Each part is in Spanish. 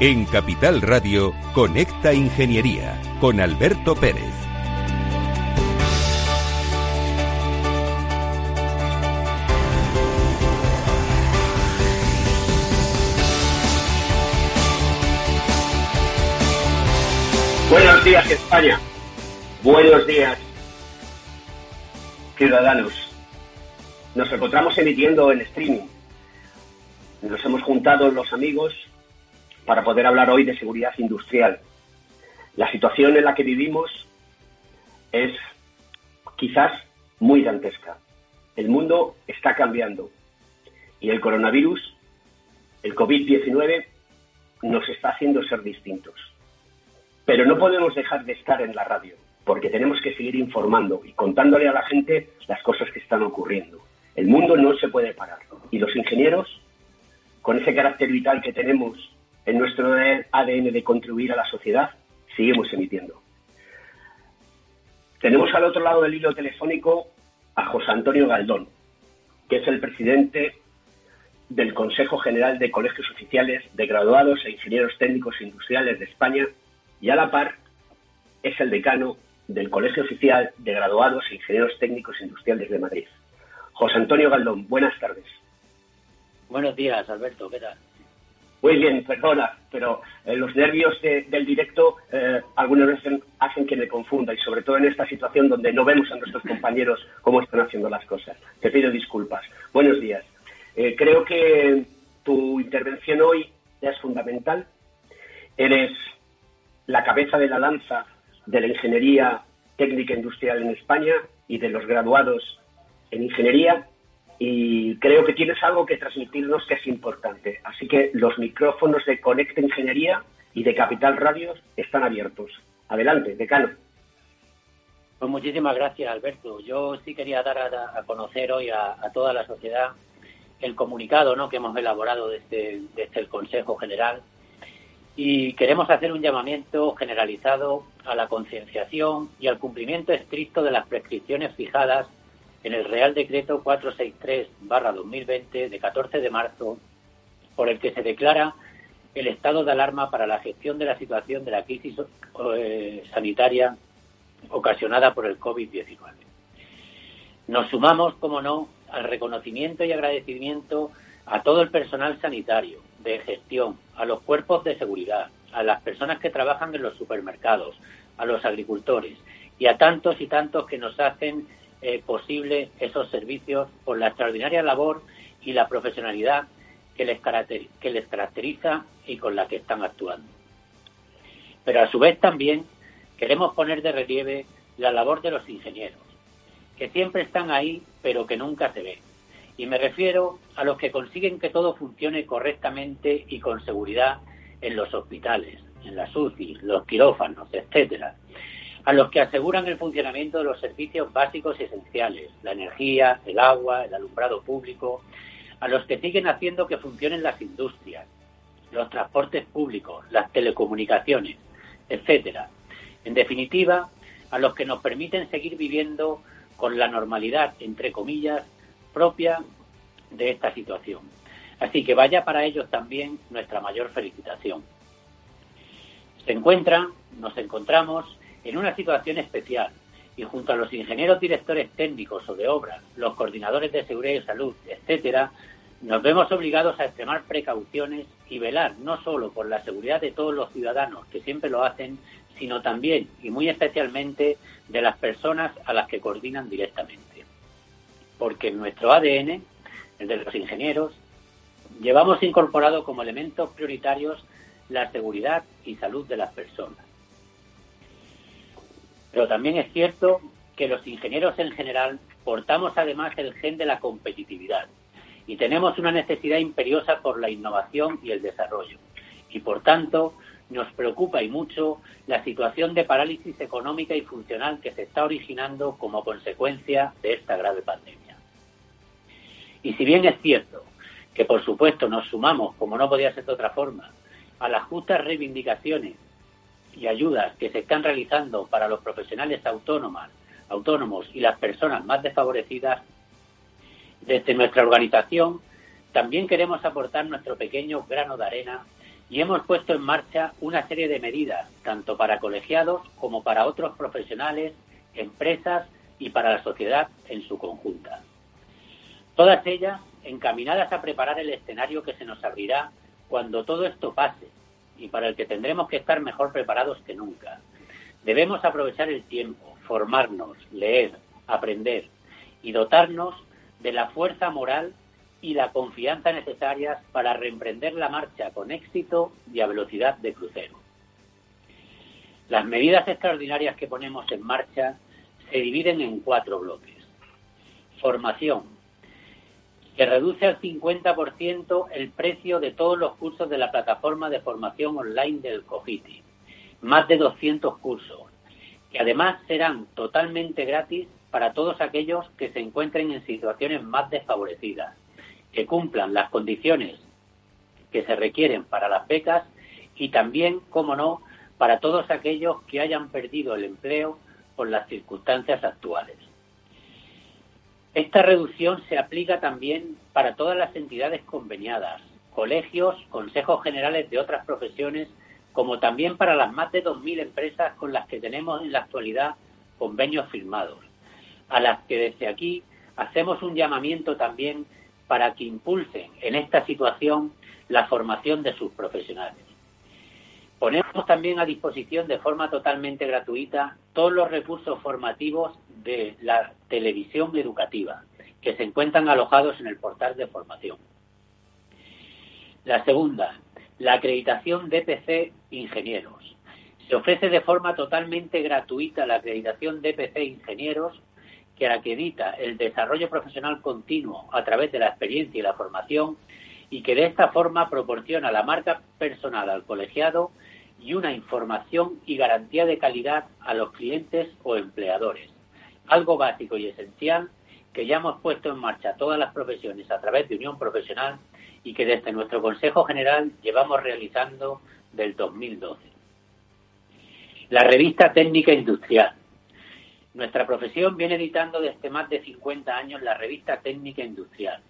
En Capital Radio, Conecta Ingeniería con Alberto Pérez. Buenos días España, buenos días ciudadanos. Nos encontramos emitiendo en streaming. Nos hemos juntado los amigos para poder hablar hoy de seguridad industrial. La situación en la que vivimos es quizás muy dantesca. El mundo está cambiando y el coronavirus, el COVID-19, nos está haciendo ser distintos. Pero no podemos dejar de estar en la radio, porque tenemos que seguir informando y contándole a la gente las cosas que están ocurriendo. El mundo no se puede parar. Y los ingenieros, con ese carácter vital que tenemos en nuestro ADN de contribuir a la sociedad, seguimos emitiendo. Tenemos al otro lado del hilo telefónico a José Antonio Galdón, que es el presidente del Consejo General de Colegios Oficiales de Graduados e Ingenieros Técnicos Industriales de España y a la par es el decano del Colegio Oficial de Graduados e Ingenieros Técnicos Industriales de Madrid. José Antonio Galdón, buenas tardes. Buenos días, Alberto, ¿qué tal? Bien, perdona, pero eh, los nervios del directo eh, algunas veces hacen que me confunda y sobre todo en esta situación donde no vemos a nuestros compañeros cómo están haciendo las cosas. Te pido disculpas. Buenos días. Eh, creo que tu intervención hoy es fundamental. Eres la cabeza de la lanza de la ingeniería técnica industrial en España y de los graduados en ingeniería y creo que tienes algo que transmitirnos que es importante. Así que los micrófonos de Conecta Ingeniería y de Capital Radio están abiertos. Adelante, decano. Pues muchísimas gracias, Alberto. Yo sí quería dar a, conocer hoy a, toda la sociedad el comunicado ¿no? que hemos elaborado desde, desde el Consejo General y queremos hacer un llamamiento generalizado a la concienciación y al cumplimiento estricto de las prescripciones fijadas en el Real Decreto 463-2020 de 14 de marzo, por el que se declara el estado de alarma para la gestión de la situación de la crisis eh, sanitaria ocasionada por el COVID-19. Nos sumamos, como no, al reconocimiento y agradecimiento a todo el personal sanitario, de gestión, a los cuerpos de seguridad, a las personas que trabajan en los supermercados, a los agricultores y a tantos y tantos que nos hacen eh, posible esos servicios por la extraordinaria labor y la profesionalidad que les, caracteriza y con la que están actuando. Pero a su vez también queremos poner de relieve la labor de los ingenieros, que siempre están ahí pero que nunca se ven y me refiero a los que consiguen que todo funcione correctamente y con seguridad en los hospitales, en las UCI, los quirófanos, etcétera. A los que aseguran el funcionamiento de los servicios básicos y esenciales, la energía, el agua, el alumbrado público, a los que siguen haciendo que funcionen las industrias, los transportes públicos, las telecomunicaciones, etcétera. En definitiva, a los que nos permiten seguir viviendo con la normalidad, entre comillas, propia de esta situación. Así que vaya para ellos también nuestra mayor felicitación. Se encuentran, nos encontramos en una situación especial y junto a los ingenieros directores técnicos o de obra, los coordinadores de seguridad y salud, etcétera, nos vemos obligados a extremar precauciones y velar no solo por la seguridad de todos los ciudadanos, que siempre lo hacen, sino también y muy especialmente de las personas a las que coordinan directamente porque en nuestro ADN, el de los ingenieros, llevamos incorporado como elementos prioritarios la seguridad y salud de las personas. Pero también es cierto que los ingenieros en general portamos además el gen de la competitividad y tenemos una necesidad imperiosa por la innovación y el desarrollo. Y por tanto, nos preocupa y mucho la situación de parálisis económica y funcional que se está originando como consecuencia de esta grave pandemia. Y si bien es cierto que, por supuesto, nos sumamos, como no podía ser de otra forma, a las justas reivindicaciones y ayudas que se están realizando para los profesionales autónomos y las personas más desfavorecidas, desde nuestra organización también queremos aportar nuestro pequeño grano de arena y hemos puesto en marcha una serie de medidas, tanto para colegiados como para otros profesionales, empresas y para la sociedad en su conjunta. Todas ellas encaminadas a preparar el escenario que se nos abrirá cuando todo esto pase y para el que tendremos que estar mejor preparados que nunca. Debemos aprovechar el tiempo, formarnos, leer, aprender y dotarnos de la fuerza moral y la confianza necesarias para reemprender la marcha con éxito y a velocidad de crucero. Las medidas extraordinarias que ponemos en marcha se dividen en cuatro bloques. Formación, que reduce al 50% el precio de todos los cursos de la plataforma de formación online del COGITI, más de 200 cursos, que además serán totalmente gratis para todos aquellos que se encuentren en situaciones más desfavorecidas, que cumplan las condiciones que se requieren para las becas y también, como no, para todos aquellos que hayan perdido el empleo por las circunstancias actuales. Esta reducción se aplica también para todas las entidades conveniadas, colegios, consejos generales de otras profesiones, como también para las más de 2.000 empresas con las que tenemos en la actualidad convenios firmados, a las que desde aquí hacemos un llamamiento también para que impulsen en esta situación la formación de sus profesionales. Ponemos también a disposición de forma totalmente gratuita todos los recursos formativos de la televisión educativa que se encuentran alojados en el portal de formación. La segunda, la acreditación DPC Ingenieros. Se ofrece de forma totalmente gratuita la acreditación DPC Ingenieros que acredita el desarrollo profesional continuo a través de la experiencia y la formación y que de esta forma proporciona la marca personal al colegiado y una información y garantía de calidad a los clientes o empleadores. Algo básico y esencial que ya hemos puesto en marcha todas las profesiones a través de Unión Profesional y que desde nuestro Consejo General llevamos realizando del 2012. La revista técnica industrial nuestra profesión viene editando desde más de 50 años la revista Técnica Industrial,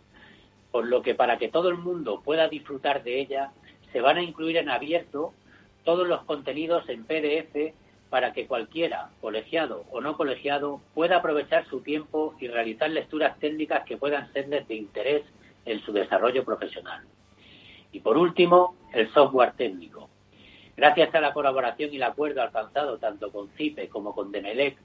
por lo que para que todo el mundo pueda disfrutar de ella, se van a incluir en abierto todos los contenidos en PDF para que cualquiera, colegiado o no colegiado, pueda aprovechar su tiempo y realizar lecturas técnicas que puedan serles de interés en su desarrollo profesional. Y por último, el software técnico. Gracias a la colaboración y el acuerdo alcanzado tanto con CIPE como con Demelec,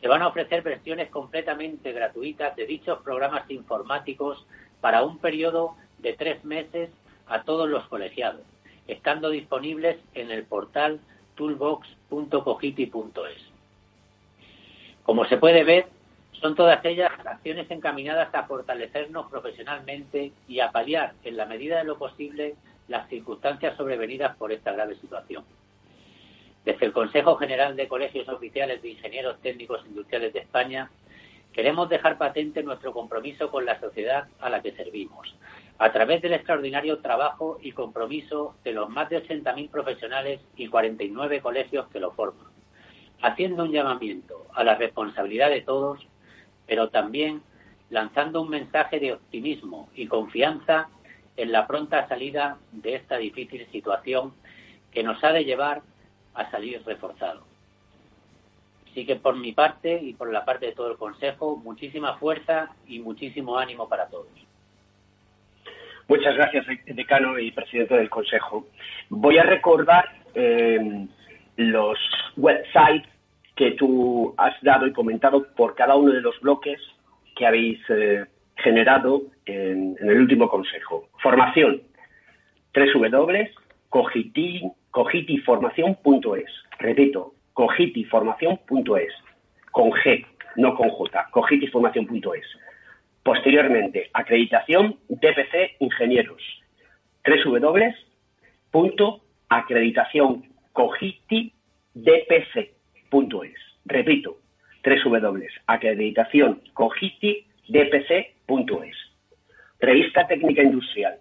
se van a ofrecer versiones completamente gratuitas de dichos programas informáticos para un periodo de tres meses a todos los colegiados, estando disponibles en el portal toolbox.cogiti.es. Como se puede ver, son todas ellas acciones encaminadas a fortalecernos profesionalmente y a paliar, en la medida de lo posible, las circunstancias sobrevenidas por esta grave situación. Desde el Consejo General de Colegios Oficiales de Ingenieros Técnicos Industriales de España, queremos dejar patente nuestro compromiso con la sociedad a la que servimos, a través del extraordinario trabajo y compromiso de los más de 80.000 profesionales y 49 colegios que lo forman, haciendo un llamamiento a la responsabilidad de todos, pero también lanzando un mensaje de optimismo y confianza en la pronta salida de esta difícil situación que nos ha de llevar a salir reforzado. Así que por mi parte y por la parte de todo el Consejo, muchísima fuerza y muchísimo ánimo para todos. Muchas gracias, decano y presidente del Consejo. Voy a recordar eh, los websites que tú has dado y comentado por cada uno de los bloques que habéis eh, generado en, en, el último Consejo. Formación, www.cogitin cogitiformación.es. Repito, cogitiformación.es. Con G, no con J. cogitiformación.es. Posteriormente, acreditación DPC Ingenieros. www.acreditacioncogitidpc.es. Repito, www.acreditacioncogitidpc.es. Revista Técnica Industrial.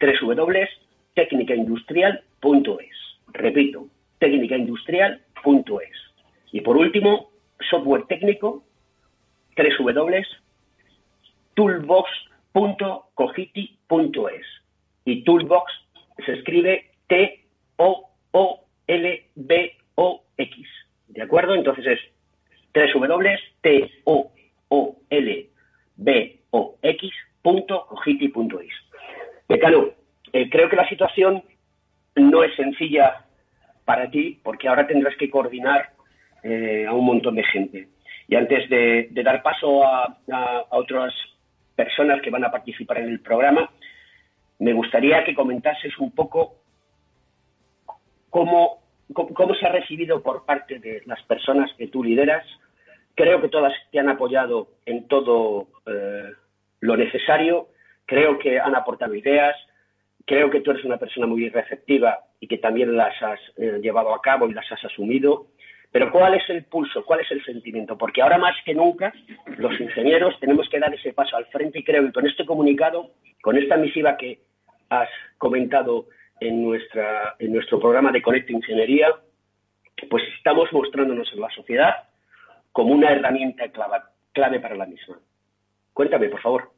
www.técnicaindustrial.es repito, técnicaindustrial.es. Y por último, software técnico, www.toolbox.cogiti.es. Y Toolbox se escribe T-O-O-L-B-O-X. ¿De acuerdo? Entonces es www.t-o-o-l-b-o-x.cogiti.es. Decano, eh, creo que la situación no es sencilla para ti porque ahora tendrás que coordinar eh, a un montón de gente. Y antes de, dar paso a, otras personas que van a participar en el programa, me gustaría que comentases un poco cómo, se ha recibido por parte de las personas que tú lideras. Creo que todas te han apoyado en todo eh, lo necesario, creo que han aportado ideas, creo que tú eres una persona muy receptiva y que también las has eh, llevado a cabo y las has asumido. Pero ¿cuál es el pulso? ¿Cuál es el sentimiento? Porque ahora más que nunca los ingenieros tenemos que dar ese paso al frente y creo que con este comunicado, con esta misiva que has comentado en, nuestra, en nuestro programa de Conecta Ingeniería, pues estamos mostrándonos en la sociedad como una herramienta clave, clave para la misma. Cuéntame, por favor.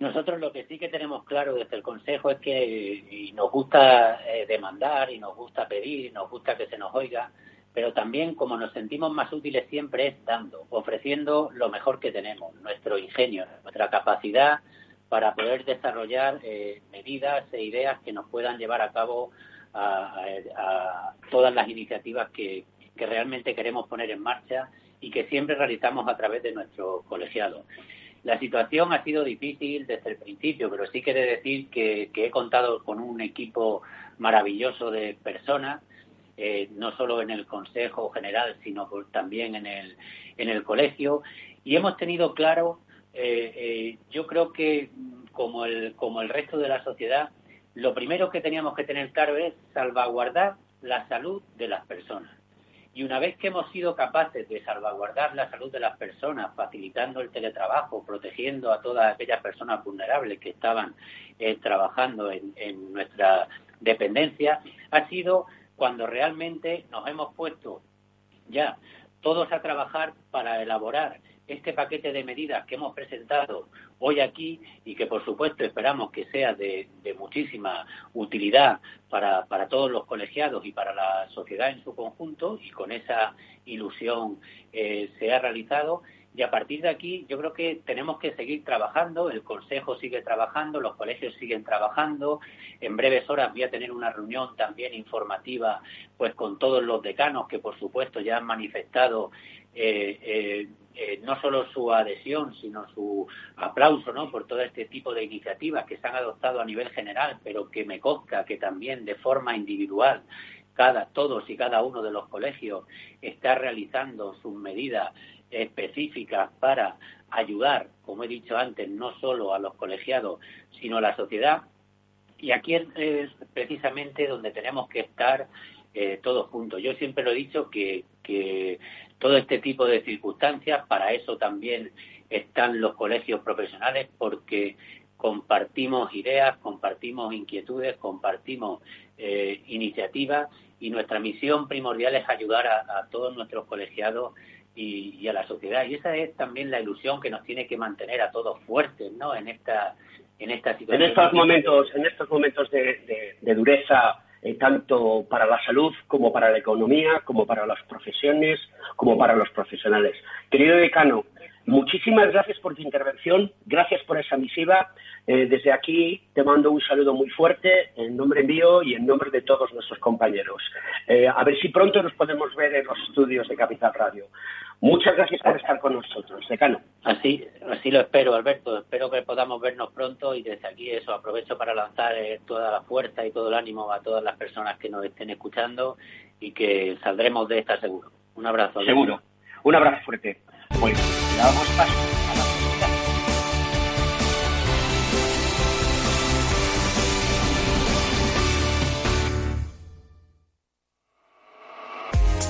Nosotros lo que sí que tenemos claro desde el Consejo es que nos gusta eh, demandar y nos gusta pedir y nos gusta que se nos oiga, pero también como nos sentimos más útiles siempre es dando, ofreciendo lo mejor que tenemos, nuestro ingenio, nuestra capacidad para poder desarrollar eh, medidas e ideas que nos puedan llevar a cabo a, todas las iniciativas que, que realmente queremos poner en marcha y que siempre realizamos a través de nuestros colegiados. La situación ha sido difícil desde el principio, pero sí quiere decir que, he contado con un equipo maravilloso de personas eh, no solo en el Consejo General, sino también en el, en el colegio. Y hemos tenido claro, eh, eh, yo creo que como el, como el resto de la sociedad, lo primero que teníamos que tener claro es salvaguardar la salud de las personas. Y una vez que hemos sido capaces de salvaguardar la salud de las personas, facilitando el teletrabajo, protegiendo a todas aquellas personas vulnerables que estaban trabajando en, en, nuestra dependencia, ha sido cuando realmente nos hemos puesto ya todos a trabajar para elaborar este paquete de medidas que hemos presentado hoy aquí y que por supuesto esperamos que sea de, muchísima utilidad para, para, todos los colegiados y para la sociedad en su conjunto y con esa ilusión eh, se ha realizado. Y a partir de aquí yo creo que tenemos que seguir trabajando, el Consejo sigue trabajando, los colegios siguen trabajando, en breves horas voy a tener una reunión también informativa pues con todos los decanos que por supuesto ya han manifestado no solo su adhesión, sino su aplauso ¿no? por todo este tipo de iniciativas que se han adoptado a nivel general, pero que me consta que también de forma individual cada, todos y cada uno de los colegios está realizando sus medidas específicas para ayudar, como he dicho antes, no solo a los colegiados, sino a la sociedad. Y aquí es precisamente donde tenemos que estar eh, todos juntos. Yo siempre lo he dicho que todo este tipo de circunstancias, para eso también están los colegios profesionales, porque compartimos ideas, compartimos inquietudes, compartimos eh, iniciativas y nuestra misión primordial es ayudar a todos nuestros colegiados y, a la sociedad. Y esa es también la ilusión que nos tiene que mantener a todos fuertes, ¿no? En esta, en esta situación. En estos momentos, en estos momentos de, dureza, eh, tanto para la salud como para la economía, como para las profesiones, como para los profesionales. Querido decano, muchísimas gracias por tu intervención, gracias por esa misiva. Eh, desde aquí te mando un saludo muy fuerte en nombre mío y en nombre de todos nuestros compañeros. Eh, a ver si pronto nos podemos ver en los estudios de Capital Radio. Muchas gracias por estar con nosotros, decano. Así, así lo espero, Alberto. Espero que podamos vernos pronto y desde aquí eso aprovecho para lanzar eh, toda la fuerza y todo el ánimo a todas las personas que nos estén escuchando y que saldremos de esta seguro. Un abrazo. Seguro. Un abrazo fuerte. Bueno, damos paso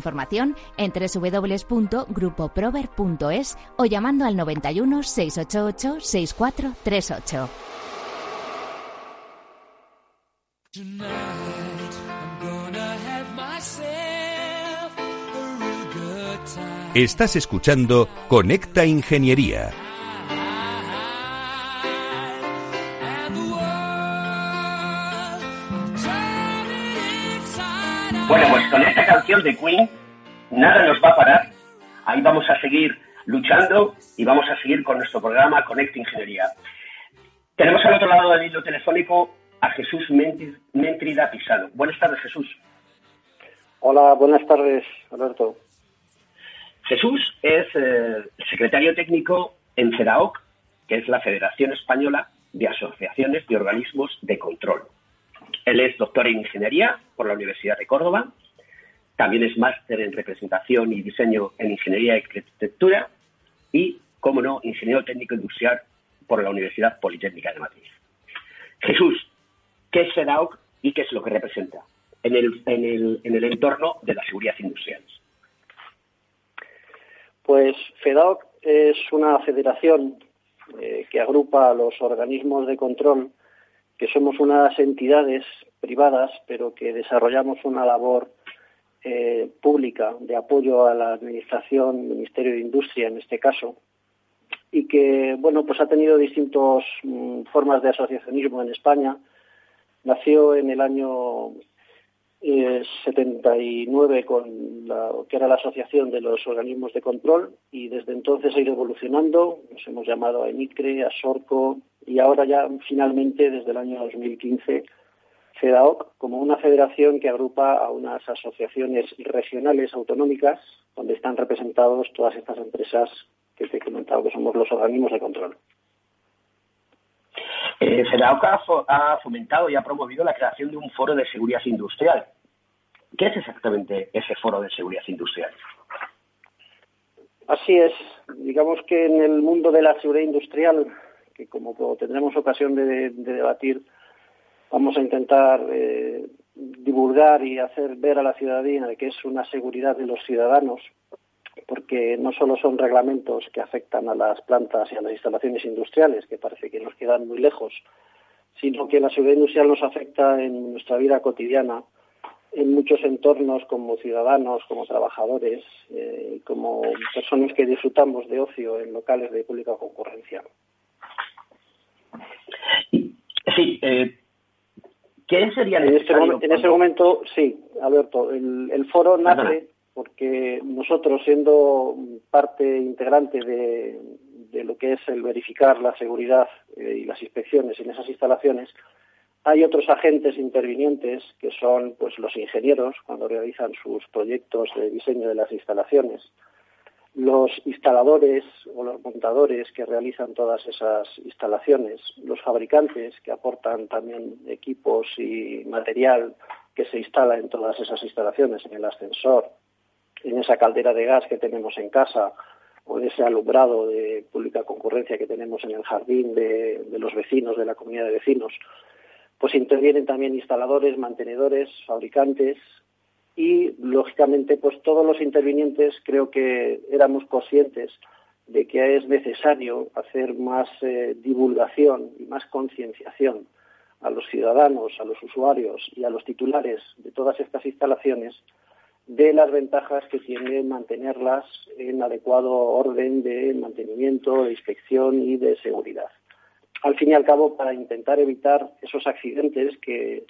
información en www.grupoprover.es o llamando al 91 688 6438. Estás escuchando Conecta Ingeniería. Con esta canción de Queen, nada nos va a parar. Ahí vamos a seguir luchando y vamos a seguir con nuestro programa Conecta Ingeniería. Tenemos al otro lado del hilo telefónico a Jesús Mentrida Pisano. Buenas tardes, Jesús. Hola, buenas tardes, Alberto. Jesús es eh, secretario técnico en CEDAOC, que es la Federación Española de Asociaciones de Organismos de Control. Él es doctor en Ingeniería por la Universidad de Córdoba. También es máster en representación y diseño en Ingeniería y Arquitectura. Y, como no, ingeniero técnico industrial por la Universidad Politécnica de Madrid. Jesús, ¿qué es FEDAOC y qué es lo que representa en el, en el, en el entorno de la seguridad industrial? Pues FEDAOC es una federación eh, que agrupa a los organismos de control que somos unas entidades privadas, pero que desarrollamos una labor eh, pública de apoyo a la Administración, Ministerio de Industria en este caso, y que, bueno, pues ha tenido distintas mm, formas de asociacionismo en España. Nació en el año 79 eh, con la, que era la Asociación de los Organismos de Control y desde entonces ha ido evolucionando. Nos hemos llamado a ENICRE, a SORCO y ahora ya finalmente desde el año 2015 FEDAOC como una federación que agrupa a unas asociaciones regionales autonómicas donde están representados todas estas empresas que te he comentado que somos los organismos de control. Eh, ha fomentado y ha promovido la creación de un foro de seguridad industrial. ¿Qué es exactamente ese foro de seguridad industrial? Así es. Digamos que en el mundo de la seguridad industrial, que como tendremos ocasión de, debatir, vamos a intentar eh, divulgar y hacer ver a la ciudadanía que es una seguridad de los ciudadanos, porque no solo son reglamentos que afectan a las plantas y a las instalaciones industriales, que parece que nos quedan muy lejos, sino que la seguridad industrial nos afecta en nuestra vida cotidiana, en muchos entornos como ciudadanos, como trabajadores, eh, como personas que disfrutamos de ocio en locales de pública concurrencia. Sí, eh, ¿qué sería en este, en ese momento, sí, Alberto, el, el foro nace porque nosotros, siendo parte integrante de, lo que es el verificar la seguridad eh, y las inspecciones en esas instalaciones, hay otros agentes intervinientes que son pues los ingenieros cuando realizan sus proyectos de diseño de las instalaciones, los instaladores o los montadores que realizan todas esas instalaciones, los fabricantes que aportan también equipos y material que se instala en todas esas instalaciones, en el ascensor, en esa caldera de gas que tenemos en casa o en ese alumbrado de pública concurrencia que tenemos en el jardín de, los vecinos, de la comunidad de vecinos, pues intervienen también instaladores, mantenedores, fabricantes y lógicamente pues todos los intervinientes creo que éramos conscientes de que es necesario hacer más eh, divulgación y más concienciación a los ciudadanos, a los usuarios y a los titulares de todas estas instalaciones de las ventajas que tiene mantenerlas en adecuado orden de mantenimiento, de inspección y de seguridad. Al fin y al cabo, para intentar evitar esos accidentes que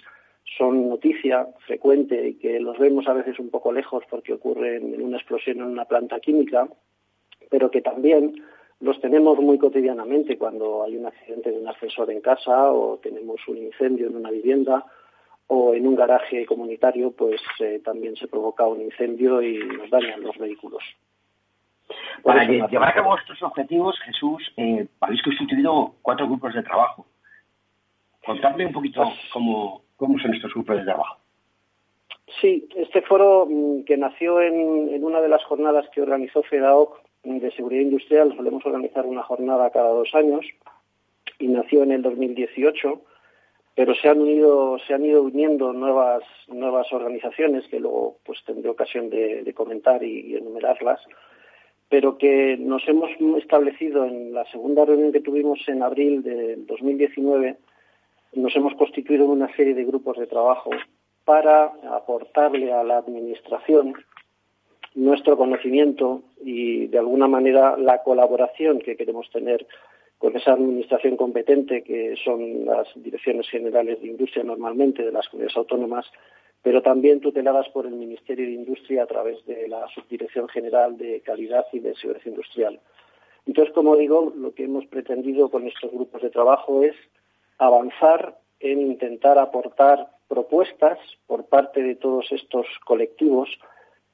son noticia frecuente y que los vemos a veces un poco lejos porque ocurren en una explosión en una planta química, pero que también los tenemos muy cotidianamente cuando hay un accidente de un ascensor en casa o tenemos un incendio en una vivienda o en un garaje comunitario, pues eh, también se provoca un incendio y nos dañan los vehículos. Para llevar a cabo estos objetivos, Jesús, eh, habéis constituido cuatro grupos de trabajo. Contadme un poquito pues cómo, cómo son estos grupos de trabajo. Sí, este foro mm, que nació en, una de las jornadas que organizó FEDAOC de seguridad industrial, solemos organizar una jornada cada dos años, y nació en el 2018, pero se han unido, se han ido uniendo nuevas, nuevas organizaciones que luego pues tendré ocasión de, comentar y, enumerarlas, pero que nos hemos establecido en la segunda reunión que tuvimos en abril del 2019, nos hemos constituido en una serie de grupos de trabajo para aportarle a la Administración nuestro conocimiento y, de alguna manera, la colaboración que queremos tener con esa administración competente que son las direcciones generales de industria normalmente de las comunidades autónomas, pero también tuteladas por el Ministerio de Industria a través de la Subdirección General de Calidad y de Seguridad Industrial. Entonces, como digo, lo que hemos pretendido con estos grupos de trabajo es avanzar en intentar aportar propuestas por parte de todos estos colectivos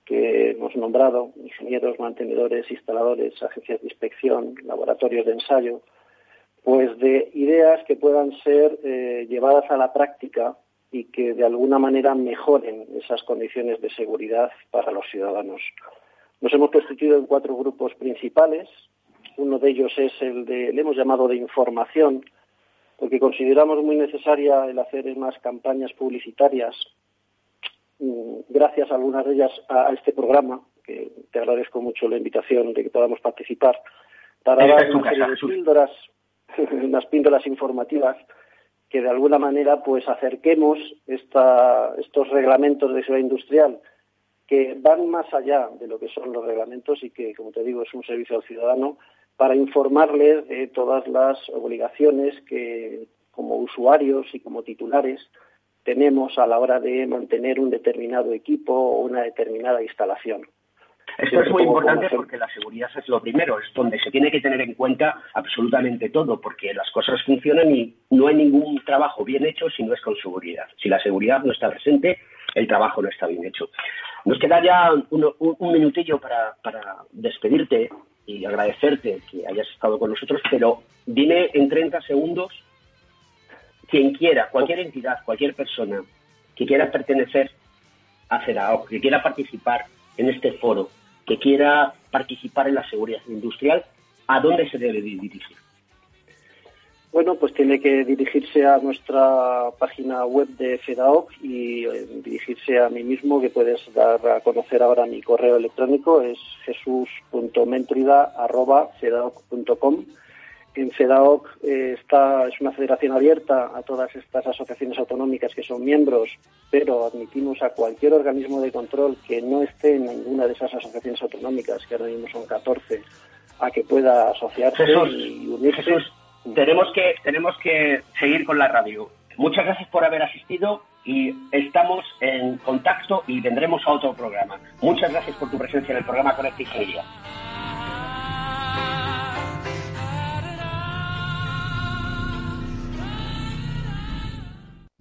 que hemos nombrado, ingenieros, mantenedores, instaladores, agencias de inspección, laboratorios de ensayo, pues de ideas que puedan ser eh, llevadas a la práctica y que de alguna manera mejoren esas condiciones de seguridad para los ciudadanos. Nos hemos constituido en cuatro grupos principales. Uno de ellos es el de, le hemos llamado de información, porque consideramos muy necesaria el hacer más campañas publicitarias, mm, gracias a algunas de ellas a, este programa, que te agradezco mucho la invitación de que podamos participar, para dar una serie de píldoras unas píndolas informativas que de alguna manera pues acerquemos estos reglamentos de seguridad industrial que van más allá de lo que son los reglamentos y que, como te digo, es un servicio al ciudadano para informarles de todas las obligaciones que como usuarios y como titulares tenemos a la hora de mantener un determinado equipo o una determinada instalación. Esto es muy importante porque la seguridad es lo primero, es donde se tiene que tener en cuenta absolutamente todo, porque las cosas funcionan y no hay ningún trabajo bien hecho si no es con seguridad. Si la seguridad no está presente, el trabajo no está bien hecho. Nos queda ya un, minutillo para, despedirte y agradecerte que hayas estado con nosotros, pero dime en 30 segundos quien quiera, cualquier entidad, cualquier persona que quiera pertenecer a CEDAO, que quiera participar en este foro, que quiera participar en la seguridad industrial, ¿a dónde se debe dirigir? Bueno, pues tiene que dirigirse a nuestra página web de FEDAOC y eh, dirigirse a mí mismo, que puedes dar a conocer ahora mi correo electrónico, es jesus.mentrida.fedaoc.com en FEDAOC eh, está, es una federación abierta a todas estas asociaciones autonómicas que son miembros, pero admitimos a cualquier organismo de control que no esté en ninguna de esas asociaciones autonómicas, que ahora mismo son 14, a que pueda asociarse y unirse. Tenemos que, tenemos que seguir con la radio. Muchas gracias por haber asistido y estamos en contacto y vendremos a otro programa. Muchas gracias por tu presencia en el programa Conecta Ingeniería.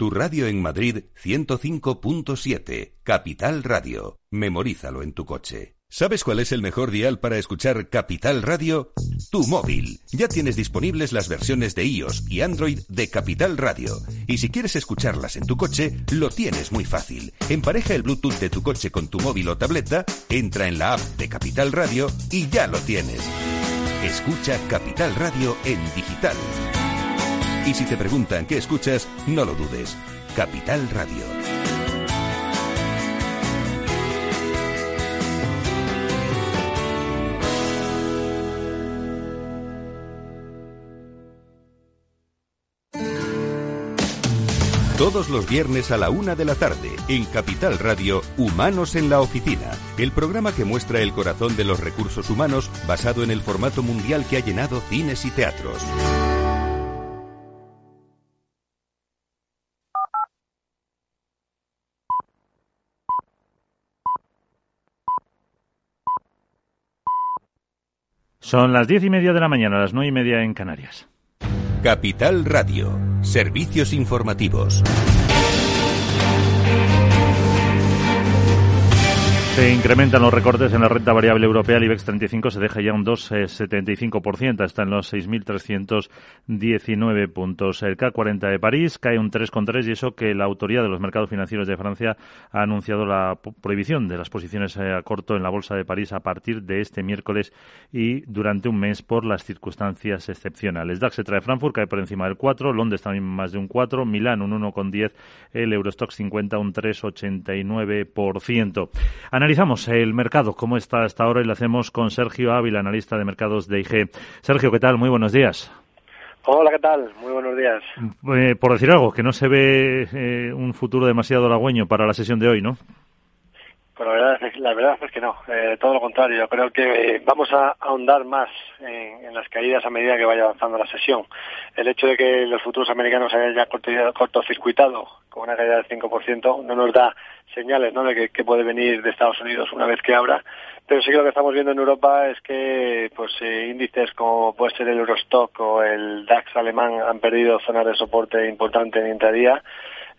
Tu radio en Madrid 105.7, Capital Radio. Memorízalo en tu coche. ¿Sabes cuál es el mejor dial para escuchar Capital Radio? Tu móvil. Ya tienes disponibles las versiones de iOS y Android de Capital Radio. Y si quieres escucharlas en tu coche, lo tienes muy fácil. Empareja el Bluetooth de tu coche con tu móvil o tableta, entra en la app de Capital Radio y ya lo tienes. Escucha Capital Radio en digital. Y si te preguntan qué escuchas, no lo dudes. Capital Radio. Todos los viernes a la una de la tarde, en Capital Radio, Humanos en la Oficina, el programa que muestra el corazón de los recursos humanos basado en el formato mundial que ha llenado cines y teatros. Son las diez y media de la mañana, las nueve y media en Canarias. Capital Radio, servicios informativos. Se incrementan los recortes en la renta variable europea. El IBEX 35 se deja ya un 2,75%. Está en los 6.319 puntos. El K40 de París cae un 3,3 y eso que la autoridad de los mercados financieros de Francia ha anunciado la prohibición de las posiciones eh, a corto en la Bolsa de París a partir de este miércoles y durante un mes por las circunstancias excepcionales. DAX se trae Frankfurt, cae por encima del 4. Londres también más de un 4. Milán un 1,10. El Eurostock 50 un 3,89%. Analizamos el mercado, cómo está hasta ahora, y lo hacemos con Sergio Ávila, analista de mercados de IG. Sergio, ¿qué tal? Muy buenos días. Hola, ¿qué tal? Muy buenos días. Eh, por decir algo, que no se ve eh, un futuro demasiado halagüeño para la sesión de hoy, ¿no? Pues la verdad, es, la verdad es que no, eh, todo lo contrario. Creo que vamos a ahondar más en, las caídas a medida que vaya avanzando la sesión. El hecho de que los futuros americanos hayan ya cortocircuitado con una caída del 5% no nos da señales ¿no? de que, puede venir de Estados Unidos una vez que abra. Pero sí que lo que estamos viendo en Europa es que pues eh, índices como puede ser el Eurostock o el DAX alemán han perdido zonas de soporte importante en intradía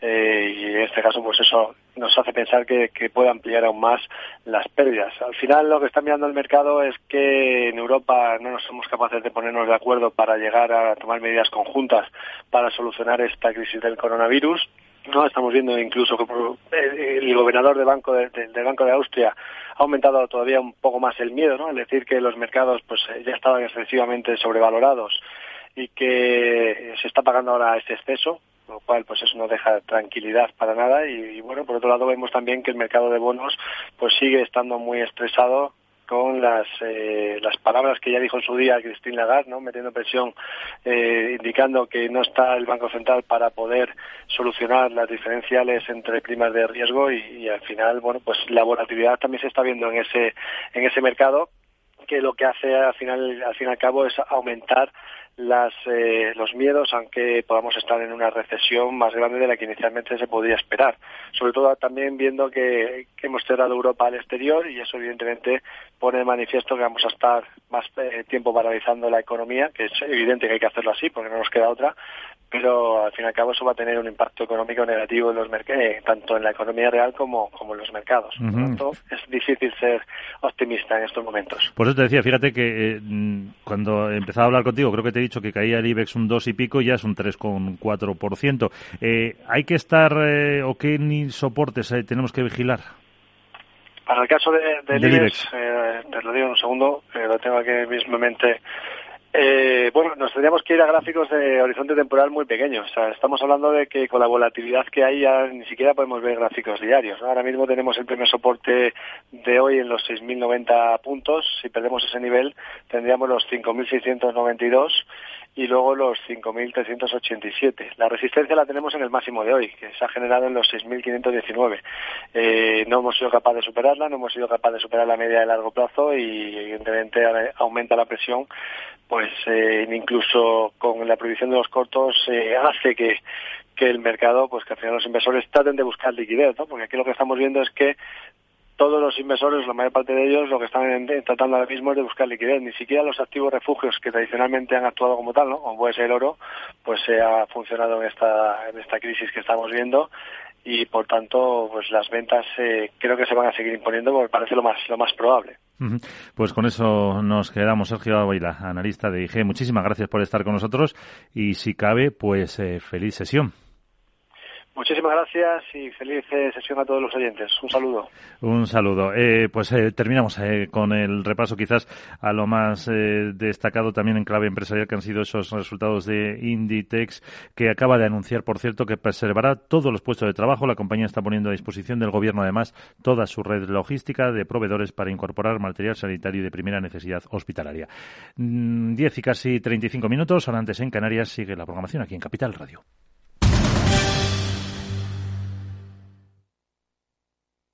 eh, y en este caso pues eso nos hace pensar que, puede ampliar aún más las pérdidas. Al final lo que está mirando el mercado es que en Europa no nos somos capaces de ponernos de acuerdo para llegar a tomar medidas conjuntas para solucionar esta crisis del coronavirus. No estamos viendo incluso como el gobernador del Banco de, del Banco de Austria ha aumentado todavía un poco más el miedo, ¿no? Es decir, que los mercados pues ya estaban excesivamente sobrevalorados y que se está pagando ahora este exceso lo cual pues eso no deja tranquilidad para nada y, bueno por otro lado vemos también que el mercado de bonos pues sigue estando muy estresado con las eh, las palabras que ya dijo en su día Christine Lagarde, ¿no? metiendo presión, eh, indicando que no está el Banco Central para poder solucionar las diferenciales entre primas de riesgo y, al final, bueno, pues la volatilidad también se está viendo en ese en ese mercado que lo que hace al final al fin y al cabo es aumentar las, eh, los miedos, aunque podamos estar en una recesión más grande de la que inicialmente se podía esperar. Sobre todo también viendo que, hemos cerrado Europa al exterior y eso evidentemente pone de manifiesto que vamos a estar más eh, tiempo paralizando la economía, que es evidente que hay que hacerlo así porque no nos queda otra, pero al fin y al cabo eso va a tener un impacto económico negativo en los mercados, eh, tanto en la economía real como, como en los mercados. Por lo tanto, es difícil ser optimista en estos momentos. Por eso te decía, fíjate que eh, cuando empezado a hablar contigo, creo que te he dicho que caía el IBEX un 2 y pico, ya es un 3,4%. Eh, ¿Hay que estar o qué ni soportes tenemos que vigilar? Para el caso de, del, IBEX, te lo digo en un segundo, lo tengo aquí mismamente eh, bueno, nos tendríamos que ir a gráficos de horizonte temporal muy pequeños. O sea, estamos hablando de que con la volatilidad que hay ya ni siquiera podemos ver gráficos diarios. Ahora mismo tenemos el primer soporte de hoy en los 6.090 puntos. Si perdemos ese nivel, tendríamos los 5.692 y luego los 5.387. La resistencia la tenemos en el máximo de hoy, que se ha generado en los 6.519. Eh, no hemos sido capaces de superarla, no hemos sido capaces de superar la media de largo plazo y evidentemente aumenta la presión pues eh, incluso con la prohibición de los cortos eh, hace que, que el mercado, pues que al final los inversores traten de buscar liquidez, ¿no? Porque aquí lo que estamos viendo es que todos los inversores, la mayor parte de ellos, lo que están tratando ahora mismo es de buscar liquidez. Ni siquiera los activos refugios que tradicionalmente han actuado como tal, ¿no? como puede ser el oro, pues se ha funcionado en esta, en esta crisis que estamos viendo y por tanto pues las ventas eh, creo que se van a seguir imponiendo porque parece lo más lo más probable. Pues con eso nos quedamos. Sergio Ávila, analista de IG. Muchísimas gracias por estar con nosotros y si cabe, pues eh, feliz sesión. Muchísimas gracias y feliz eh, sesión a todos los oyentes. Un saludo. Un saludo. Eh, pues eh, terminamos con el repaso quizás a lo más destacado también en clave empresarial que han sido esos resultados de Inditex que acaba de anunciar, por cierto, que preservará todos los puestos de trabajo. La compañía está poniendo a disposición del gobierno además toda su red logística de proveedores para incorporar material sanitario de primera necesidad hospitalaria. Mm, diez y casi treinta y cinco minutos. Ahora antes en Canarias sigue la programación aquí en Capital Radio.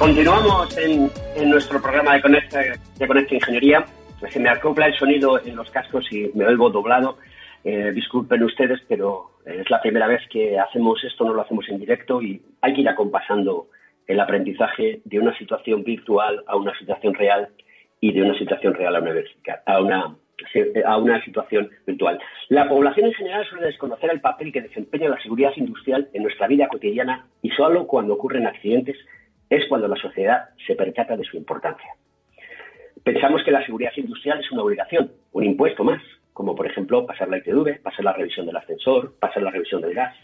Continuamos en, nuestro programa de Conecta, de Conecta Ingeniería. Se me acopla el sonido en los cascos y me oigo doblado. Eh, disculpen ustedes, pero es la primera vez que hacemos esto, no lo hacemos en directo y hay que ir acompasando el aprendizaje de una situación virtual a una situación real y de una situación real a una, a una situación virtual. La población en general suele desconocer el papel que desempeña la seguridad industrial en nuestra vida cotidiana y solo cuando ocurren accidentes es cuando la sociedad se percata de su importancia. Pensamos que la seguridad industrial es una obligación, un impuesto más, como por ejemplo pasar la ITV, pasar la revisión del ascensor, pasar la revisión del gas.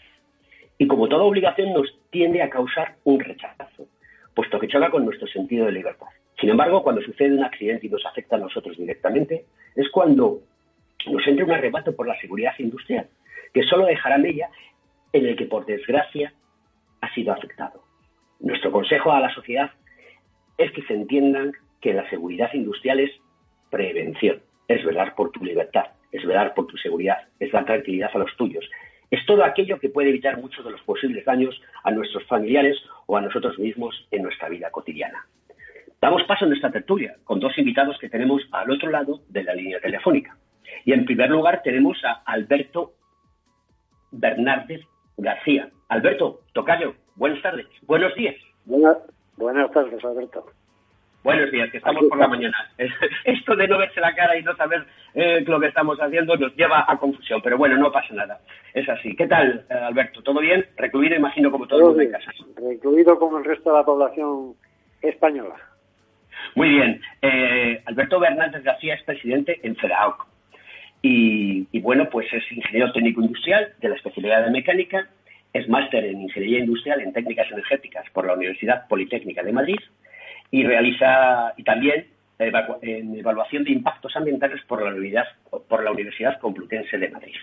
Y como toda obligación nos tiende a causar un rechazo, puesto que choca con nuestro sentido de libertad. Sin embargo, cuando sucede un accidente y nos afecta a nosotros directamente, es cuando nos entra un arrebato por la seguridad industrial, que solo dejará ella en el que, por desgracia, ha sido afectado. Nuestro consejo a la sociedad es que se entiendan que la seguridad industrial es prevención, es velar por tu libertad, es velar por tu seguridad, es dar tranquilidad a los tuyos. Es todo aquello que puede evitar muchos de los posibles daños a nuestros familiares o a nosotros mismos en nuestra vida cotidiana. Damos paso en esta tertulia con dos invitados que tenemos al otro lado de la línea telefónica. Y en primer lugar tenemos a Alberto Bernárdez García. Alberto, tocayo, buenas tardes, buenos días. buenas tardes, Alberto. Buenos días, que estamos por la mañana. Esto de no verse la cara y no saber eh, lo que estamos haciendo nos lleva a confusión, pero bueno, no pasa nada. Es así. ¿Qué tal, eh, Alberto? ¿Todo bien? Recluido, imagino, como todo, el mundo en casa. Recluido como el resto de la población española. Muy bien. Eh, Alberto Bernández García es presidente en FEDAOC. Y, y, bueno, pues es ingeniero técnico industrial de la especialidad de mecánica es máster en Ingeniería Industrial en Técnicas Energéticas por la Universidad Politécnica de Madrid y realiza y también en evaluación de impactos ambientales por la Universidad, por la Universidad Complutense de Madrid.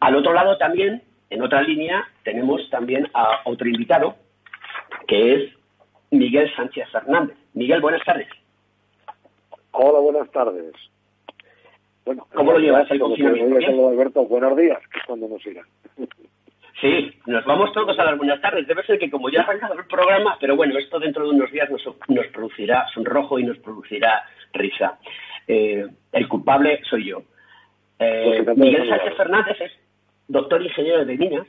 Al otro lado también, en otra línea, tenemos también a otro invitado, que es Miguel Sánchez Fernández. Miguel, buenas tardes. Hola, buenas tardes. Bueno, ¿cómo lo llevas el confinamiento? Alberto, buenos días, que es cuando nos irá. Sí, nos vamos todos a las buenas tardes. Debe ser que como ya ha arrancado el programa, pero bueno, esto dentro de unos días nos, nos producirá sonrojo y nos producirá risa. Eh, el culpable soy yo. Eh, pues Miguel Sánchez Fernández es doctor ingeniero de minas,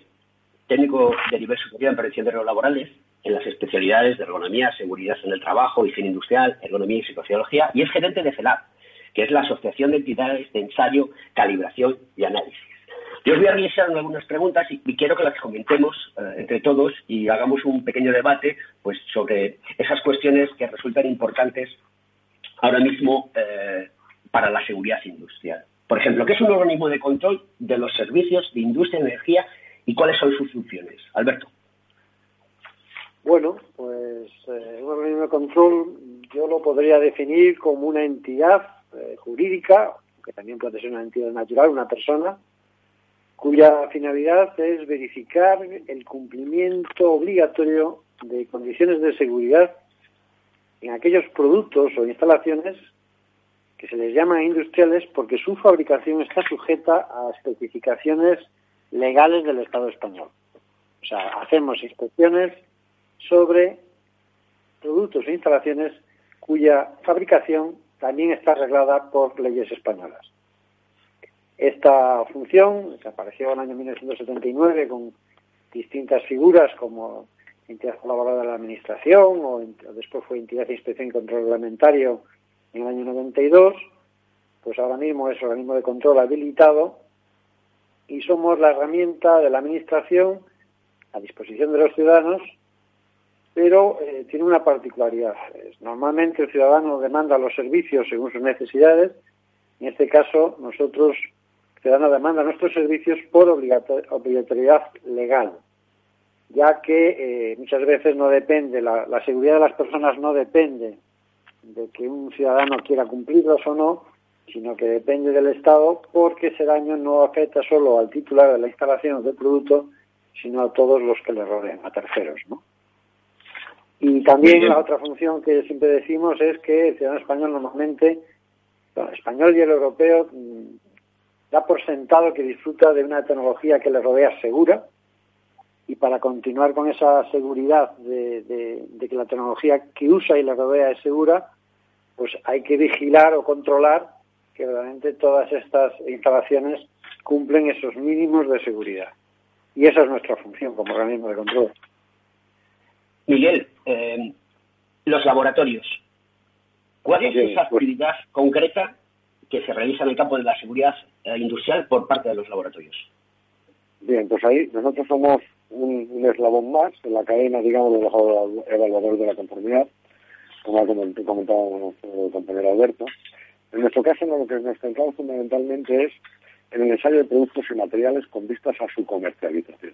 técnico de nivel superior en prevención de riesgos laborales, en las especialidades de ergonomía, seguridad en el trabajo, higiene industrial, ergonomía y psicociología, y es gerente de CELAB, que es la Asociación de Entidades de Ensayo, Calibración y Análisis. Yo os voy a realizar algunas preguntas y, quiero que las comentemos eh, entre todos y hagamos un pequeño debate pues, sobre esas cuestiones que resultan importantes ahora mismo eh, para la seguridad industrial. Por ejemplo, ¿qué es un organismo de control de los servicios de industria y energía y cuáles son sus funciones? Alberto. Bueno, pues eh, un organismo de control yo lo podría definir como una entidad jurídica, que también puede ser una entidad natural, una persona, cuya finalidad es verificar el cumplimiento obligatorio de condiciones de seguridad en aquellos productos o instalaciones que se les llama industriales porque su fabricación está sujeta a especificaciones legales del Estado español. O sea, hacemos inspecciones sobre productos e instalaciones cuya fabricación también está arreglada por leyes españolas. Esta función apareció en el año 1979 con distintas figuras como entidad colaboradora de la Administración o, después fue entidad de inspección y control reglamentario en el año 92, pues ahora mismo es organismo de control habilitado y somos la herramienta de la Administración a disposición de los ciudadanos, pero eh, tiene una particularidad. Normalmente el ciudadano demanda los servicios según sus necesidades, en este caso nosotros ciudadano demanda nuestros servicios por obligatoriedad legal. ya que eh, muchas veces no depende, la, la, seguridad de las personas no depende de que un ciudadano quiera cumplirlos o no, sino que depende del Estado porque ese daño no afecta solo al titular de la instalación del producto, sino a todos los que le rodean, a terceros, ¿no? Y también la otra función que siempre decimos es que el ciudadano español normalmente, el español y el europeo, mm, da por sentado que disfruta de una tecnología que le rodea segura y para continuar con esa seguridad de, de que la tecnología que usa y le rodea es segura, pues hay que vigilar o controlar que realmente todas estas instalaciones cumplen esos mínimos de seguridad. Y esa es nuestra función como organismo de control. Miguel, eh, los laboratorios. ¿Cuál es esa actividad concreta que se realiza en el campo de la seguridad eh, industrial por parte de los laboratorios? Bien, pues ahí nosotros somos un, eslabón más en la cadena, digamos, de los evaluadores de la conformidad, como ha comentado nuestro compañero Alberto. En nuestro caso, lo que nos centramos fundamentalmente es en el ensayo de productos y materiales con vistas a su comercialización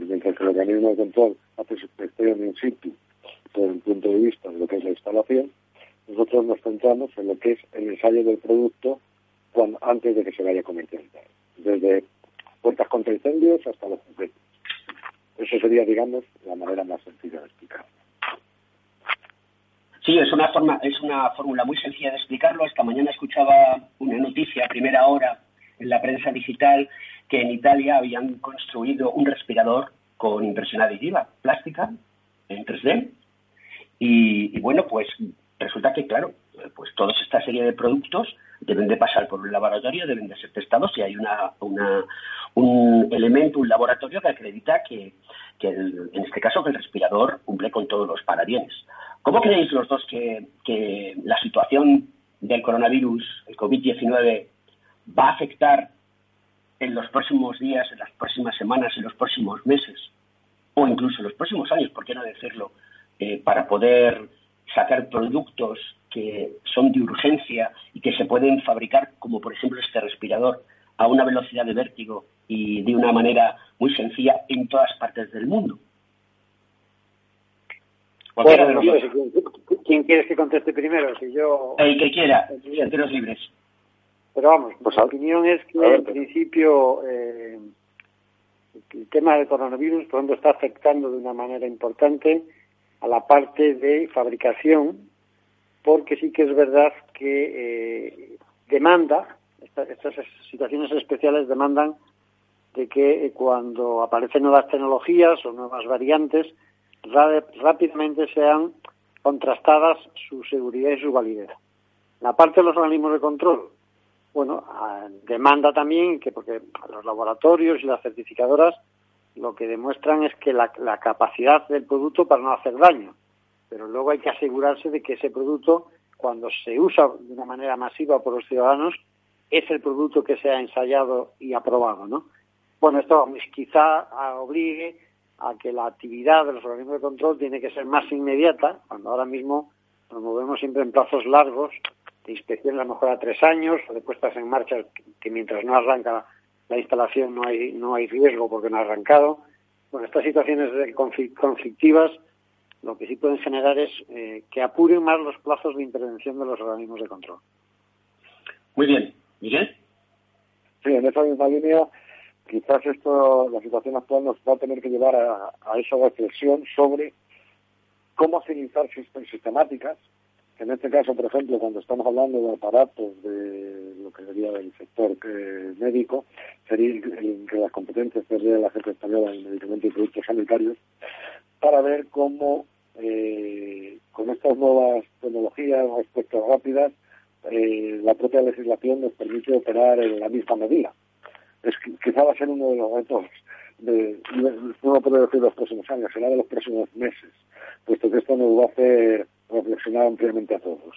mientras que el organismo de control hace su inspección in situ desde el punto de vista de lo que es la instalación, nosotros nos centramos en lo que es el ensayo del producto antes de que se vaya a comercializar, desde puertas contra incendios hasta los completos. Eso sería, digamos, la manera más sencilla de explicarlo. Sí, es una forma, es una fórmula muy sencilla de explicarlo. Esta mañana escuchaba una noticia a primera hora en la prensa digital que en Italia habían construido un respirador con impresión aditiva plástica en 3D. Y, bueno, pues resulta que, claro, pues toda esta serie de productos deben de pasar por un laboratorio, deben de ser testados y hay una, un elemento, un laboratorio que acredita que, en este caso que el respirador cumple con todos los parabienes. ¿Cómo creéis los dos que, que la situación del coronavirus, el COVID-19, va a afectar en los próximos días, en las próximas semanas, en los próximos meses, o incluso en los próximos años, ¿por qué no decirlo?, eh, para poder sacar productos que son de urgencia y que se pueden fabricar, como por ejemplo este respirador, a una velocidad de vértigo y de una manera muy sencilla en todas partes del mundo. Bueno, ¿quién, quieres que conteste primero? Si yo... El que quiera, los libres. Pero vamos, pues la opinión es que en principio eh, el tema del coronavirus, por ejemplo, está afectando de una manera importante a la parte de fabricación, porque sí que es verdad que eh, demanda, estas situaciones especiales demandan de que eh, cuando aparecen nuevas tecnologías o nuevas variantes, rápidamente sean contrastadas su seguridad y su validez. La parte de los organismos de control, bueno, demanda también que, porque los laboratorios y las certificadoras lo que demuestran es que la, capacidad del producto para no hacer daño, pero luego hay que asegurarse de que ese producto, cuando se usa de una manera masiva por los ciudadanos, es el producto que se ha ensayado y aprobado, ¿no? Bueno, esto quizá obligue a que la actividad de los organismos de control tiene que ser más inmediata, cuando ahora mismo nos movemos siempre en plazos largos de inspección a lo mejor a tres años o de puestas en marcha que mientras no arranca la instalación no hay, no hay riesgo porque no ha arrancado. Bueno, estas situaciones conflictivas lo que sí pueden generar es eh, que apuren más los plazos de intervención de los organismos de control. Muy bien. Miguel. Sí, en esa misma línea, quizás esto, la situación actual nos va a tener que llevar a, a esa reflexión sobre cómo agilizar sistemáticas en este caso, por ejemplo, cuando estamos hablando de aparatos de lo que sería del sector eh, médico, sería que las competencias sería la Agencia Española de Medicamentos y Productos Sanitarios, para ver cómo eh, con estas nuevas tecnologías, respuestas rápidas, eh, la propia legislación nos permite operar en la misma medida. Es, quizá va a ser uno de los retos de, no puedo decir los próximos años, será de los próximos meses, puesto que esto nos va a hacer reflexionar ampliamente a todos.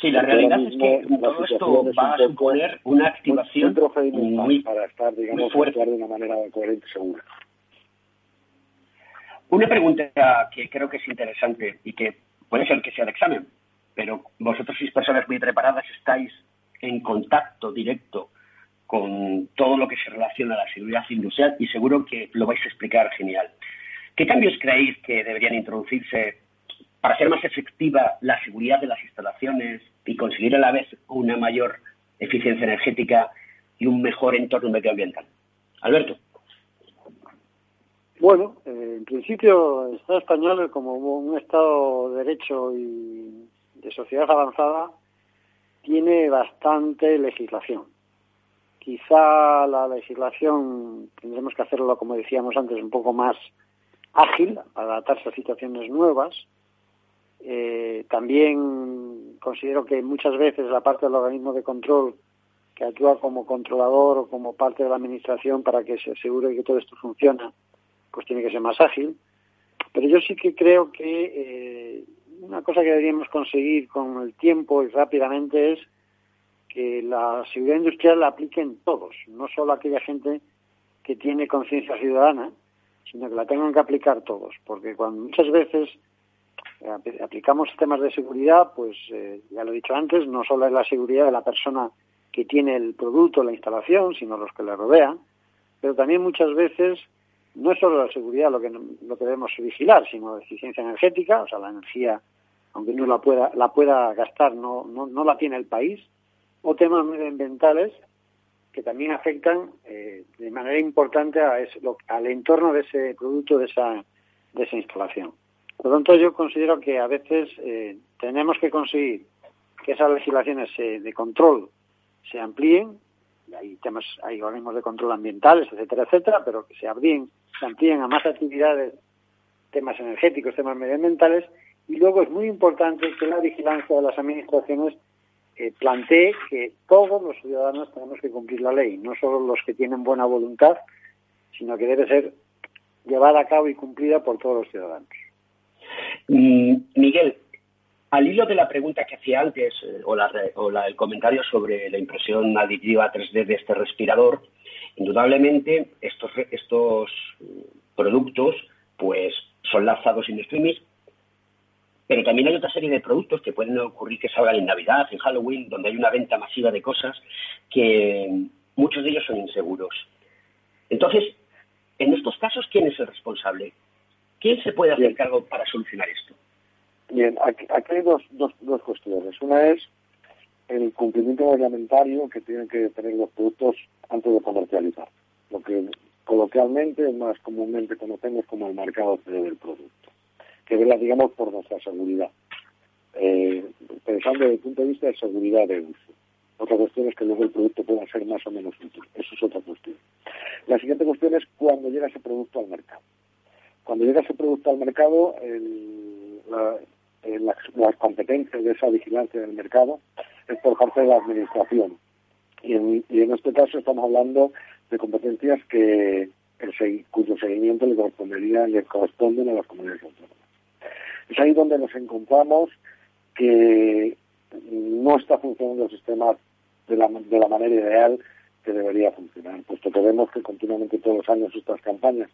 Sí, la realidad es que todo esto va a suponer una activación muy para estar, digamos, fuerte. de una manera coherente y segura. Una pregunta que creo que es interesante y que puede ser que sea de examen, pero vosotros sois personas muy preparadas, estáis en contacto directo con todo lo que se relaciona a la seguridad industrial y seguro que lo vais a explicar genial. ¿Qué cambios creéis que deberían introducirse para hacer más efectiva la seguridad de las instalaciones y conseguir a la vez una mayor eficiencia energética y un mejor entorno medioambiental? Alberto. Bueno, eh, en principio el Estado español, como un Estado de derecho y de sociedad avanzada, tiene bastante legislación. Quizá la legislación tendremos que hacerlo, como decíamos antes, un poco más ágil para adaptarse a situaciones nuevas. Eh, también considero que muchas veces la parte del organismo de control que actúa como controlador o como parte de la administración para que se asegure que todo esto funciona, pues tiene que ser más ágil. Pero yo sí que creo que eh, una cosa que deberíamos conseguir con el tiempo y rápidamente es que la seguridad industrial la apliquen todos, no solo aquella gente que tiene conciencia ciudadana, sino que la tengan que aplicar todos, porque cuando muchas veces aplicamos sistemas de seguridad, pues eh, ya lo he dicho antes, no solo es la seguridad de la persona que tiene el producto, la instalación, sino los que le rodean, pero también muchas veces no es solo la seguridad lo que, lo que debemos vigilar, sino la eficiencia energética, o sea, la energía, aunque no la pueda, la pueda gastar, no, no, no la tiene el país, o temas medioambientales que también afectan eh, de manera importante a al entorno de ese producto, de esa, de esa instalación. Por lo tanto, yo considero que a veces eh, tenemos que conseguir que esas legislaciones de control se amplíen, hay temas, hay organismos de control ambientales, etcétera, etcétera, pero que se amplíen, se amplíen a más actividades, temas energéticos, temas medioambientales, y luego es muy importante que la vigilancia de las administraciones eh, plantee que todos los ciudadanos tenemos que cumplir la ley, no solo los que tienen buena voluntad, sino que debe ser llevada a cabo y cumplida por todos los ciudadanos. Mm, Miguel, al hilo de la pregunta que hacía antes, eh, o, el comentario sobre la impresión aditiva 3D de este respirador, indudablemente estos, estos productos pues son lanzados en streaming, pero también hay otra serie de productos que pueden ocurrir que salgan en Navidad, en Halloween, donde hay una venta masiva de cosas que muchos de ellos son inseguros. Entonces, en estos casos, ¿quién es el responsable? ¿Quién se puede hacer cargo para solucionar esto? Bien, aquí, hay dos, dos, dos cuestiones. Una es el cumplimiento reglamentario que tienen que tener los productos antes de comercializar, lo que coloquialmente más comúnmente conocemos como el marcado del producto, que vela, digamos, por nuestra seguridad, eh, pensando desde el punto de vista de seguridad de uso. Otra cuestión es que luego el producto pueda ser más o menos útil. Eso es otra cuestión. La siguiente cuestión es cuando llega ese producto al mercado. Cuando llega ese producto al mercado, el, la, eh, las, competencias de esa vigilancia del mercado es por parte de la Administración. Y en, este caso estamos hablando de competencias que el, cuyo seguimiento le correspondería le corresponden a las comunidades autónomas. Es ahí donde nos encontramos que no está funcionando el sistema de la, de la manera ideal que debería funcionar, puesto que vemos que continuamente todos los años estas campañas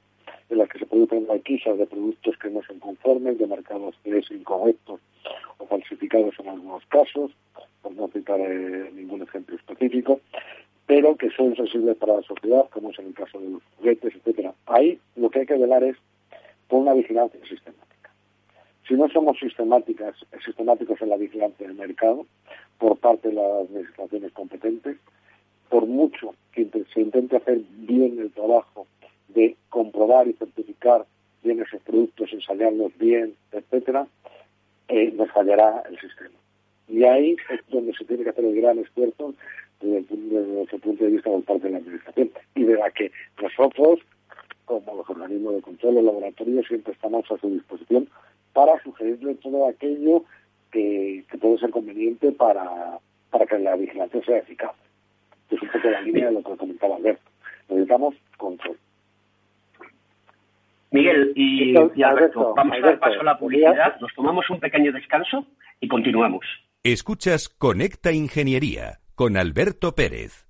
en las que se producen maquisas de productos que no son conformes, de mercados que son incorrectos o falsificados en algunos casos, por no citar eh, ningún ejemplo específico, pero que son sensibles para la sociedad, como es en el caso de los juguetes, etcétera. Ahí lo que hay que velar es por una vigilancia sistemática. Si no somos sistemáticas, sistemáticos en la vigilancia del mercado por parte de las administraciones competentes, por mucho que se intente hacer bien el trabajo de comprobar y certificar bien esos productos, ensayarlos bien, etcétera, eh, nos fallará el sistema. Y ahí es donde se tiene que hacer el gran esfuerzo desde, el, nuestro punto de vista por parte de la Administración. Y de la que nosotros, como los organismos de control, los laboratorios, siempre estamos a su disposición para sugerirle todo aquello que, puede ser conveniente para, para que la vigilancia sea eficaz. Es un poco la línea de lo que comentaba Alberto. Necesitamos control. Miguel y, Alberto, vamos a dar paso a la publicidad, nos tomamos un pequeño descanso y continuamos. Escuchas Conecta Ingeniería con Alberto Pérez.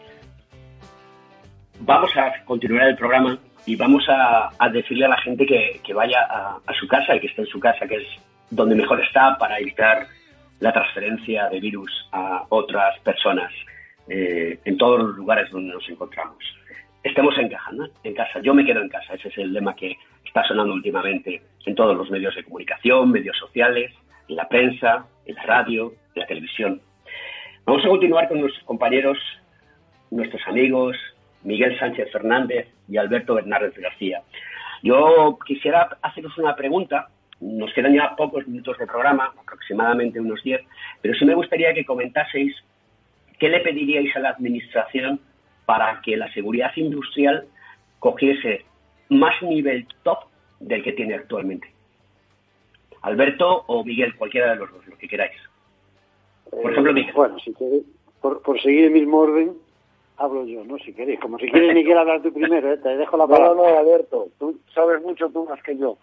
vamos a continuar el programa y vamos a, decirle a la gente que, vaya a, su casa y que esté en su casa, que es donde mejor está para evitar la transferencia de virus a otras personas eh, en todos los lugares donde nos encontramos. Estemos en casa, ¿no? en casa. Yo me quedo en casa. Ese es el lema que está sonando últimamente en todos los medios de comunicación, medios sociales, en la prensa, en la radio, en la televisión. Vamos a continuar con nuestros compañeros, nuestros amigos, Miguel Sánchez Fernández y Alberto Bernardes García. Yo quisiera haceros una pregunta. Nos quedan ya pocos minutos de programa, aproximadamente unos 10, pero sí me gustaría que comentaseis qué le pediríais a la Administración para que la seguridad industrial cogiese más nivel top del que tiene actualmente. Alberto o Miguel, cualquiera de los dos, lo que queráis. Por ejemplo, Miguel. Bueno, si queréis, por seguir el mismo orden, hablo yo, ¿no? Si queréis, como si quieres Miguel hablar tú primero, ¿eh? te dejo la palabra. No, no, Alberto, tú sabes mucho tú más que yo.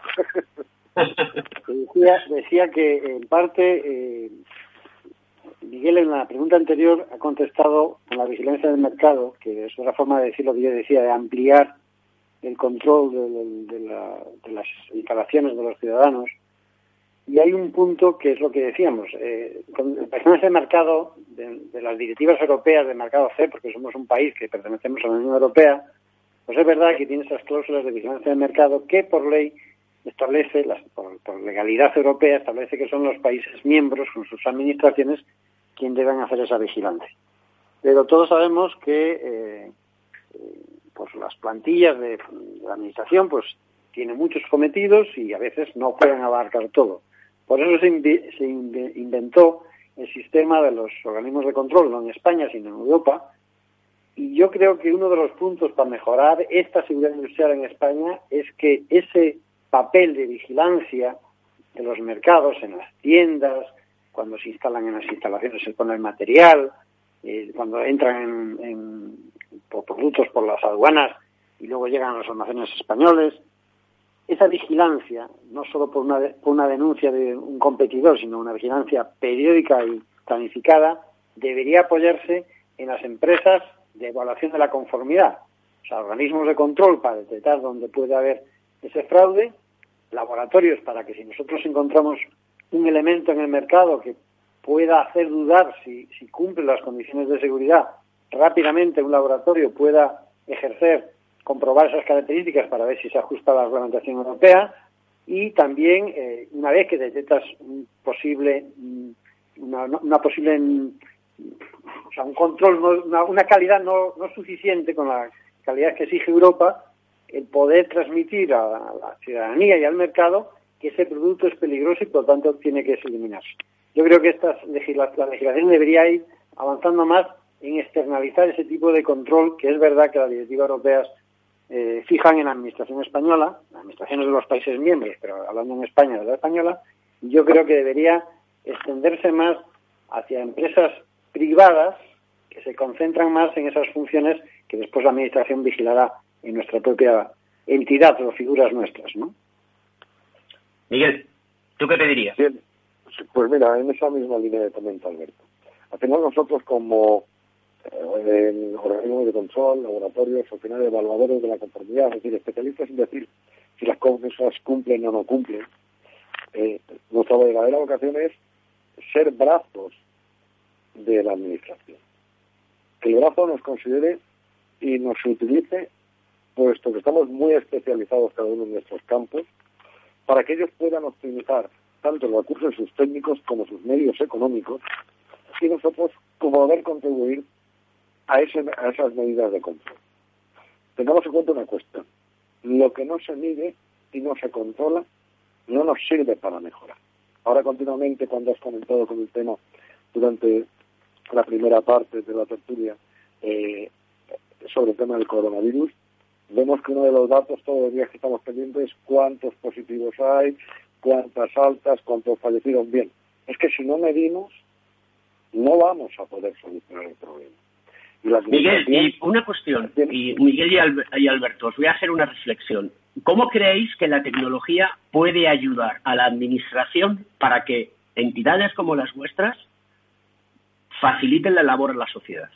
decía, decía que en parte eh, Miguel en la pregunta anterior ha contestado con la vigilancia del mercado, que es otra forma de decir lo que yo decía, de ampliar el control de las instalaciones de los ciudadanos y hay un punto que es lo que decíamos, eh, personas de mercado, de, las directivas europeas de mercado C, porque somos un país que pertenecemos a la Unión Europea, pues es verdad que tiene esas cláusulas de vigilancia del mercado que por ley establece, las, por, legalidad europea, establece que son los países miembros con sus administraciones quien deben hacer esa vigilancia. Pero todos sabemos que eh, eh, pues las plantillas de, de la administración pues tienen muchos cometidos y a veces no pueden abarcar todo. Por eso se, inventó el sistema de los organismos de control, no en España, sino en Europa. Y yo creo que uno de los puntos para mejorar esta seguridad industrial en España es que ese papel de vigilancia de los mercados, en las tiendas, cuando se instalan en las instalaciones, se pone el material, eh, cuando entran en, por productos por las aduanas y luego llegan a los almacenes españoles, esa vigilancia, no solo por una, por una denuncia de un competidor, sino una vigilancia periódica y planificada, debería apoyarse en las empresas de evaluación de la conformidad, o sea, organismos de control para detectar dónde puede haber ese fraude, laboratorios para que si nosotros encontramos un elemento en el mercado que pueda hacer dudar si, si cumple las condiciones de seguridad, rápidamente un laboratorio pueda ejercer comprobar esas características para ver si se ajusta a la reglamentación europea y también eh, una vez que detectas un posible mm, una, posible mm, o sea, un control una, calidad no, no suficiente con la calidad que exige Europa el poder transmitir a la ciudadanía y al mercado que ese producto es peligroso y por lo tanto tiene que eliminarse. Yo creo que esta la legislación debería ir avanzando más en externalizar ese tipo de control, que es verdad que las directivas europeas eh, fijan en la administración española, las administraciones de los países miembros, pero hablando en España de la española, yo creo que debería extenderse más hacia empresas privadas que se concentran más en esas funciones que después la administración vigilará en nuestra propia entidad o figuras nuestras, ¿no? Miguel, ¿tú qué pedirías? Bien, pues mira, en esa misma línea de comento, Alberto. Al final nosotros como en organismos de control, laboratorios, al final evaluadores de la conformidad, es decir, especialistas en decir si las cosas cumplen o no cumplen. Eh, nuestra verdadera vocación es ser brazos de la administración. Que el brazo nos considere y nos utilice, puesto que estamos muy especializados cada uno en nuestros campos, para que ellos puedan optimizar tanto los recursos sus técnicos como sus medios económicos y nosotros como poder contribuir a, ese, a esas medidas de control. Tengamos en cuenta una cuestión. Lo que no se mide y no se controla no nos sirve para mejorar. Ahora continuamente, cuando has comentado con el tema durante la primera parte de la tertulia eh, sobre el tema del coronavirus, vemos que uno de los datos todos los días que estamos pendientes es cuántos positivos hay, cuántas altas, cuántos fallecidos. Bien, es que si no medimos, no vamos a poder solucionar el problema. Miguel, y una cuestión, y Miguel y, Alberto, os voy a hacer una reflexión. ¿Cómo creéis que la tecnología puede ayudar a la administración para que entidades como las vuestras faciliten la labor a la sociedad?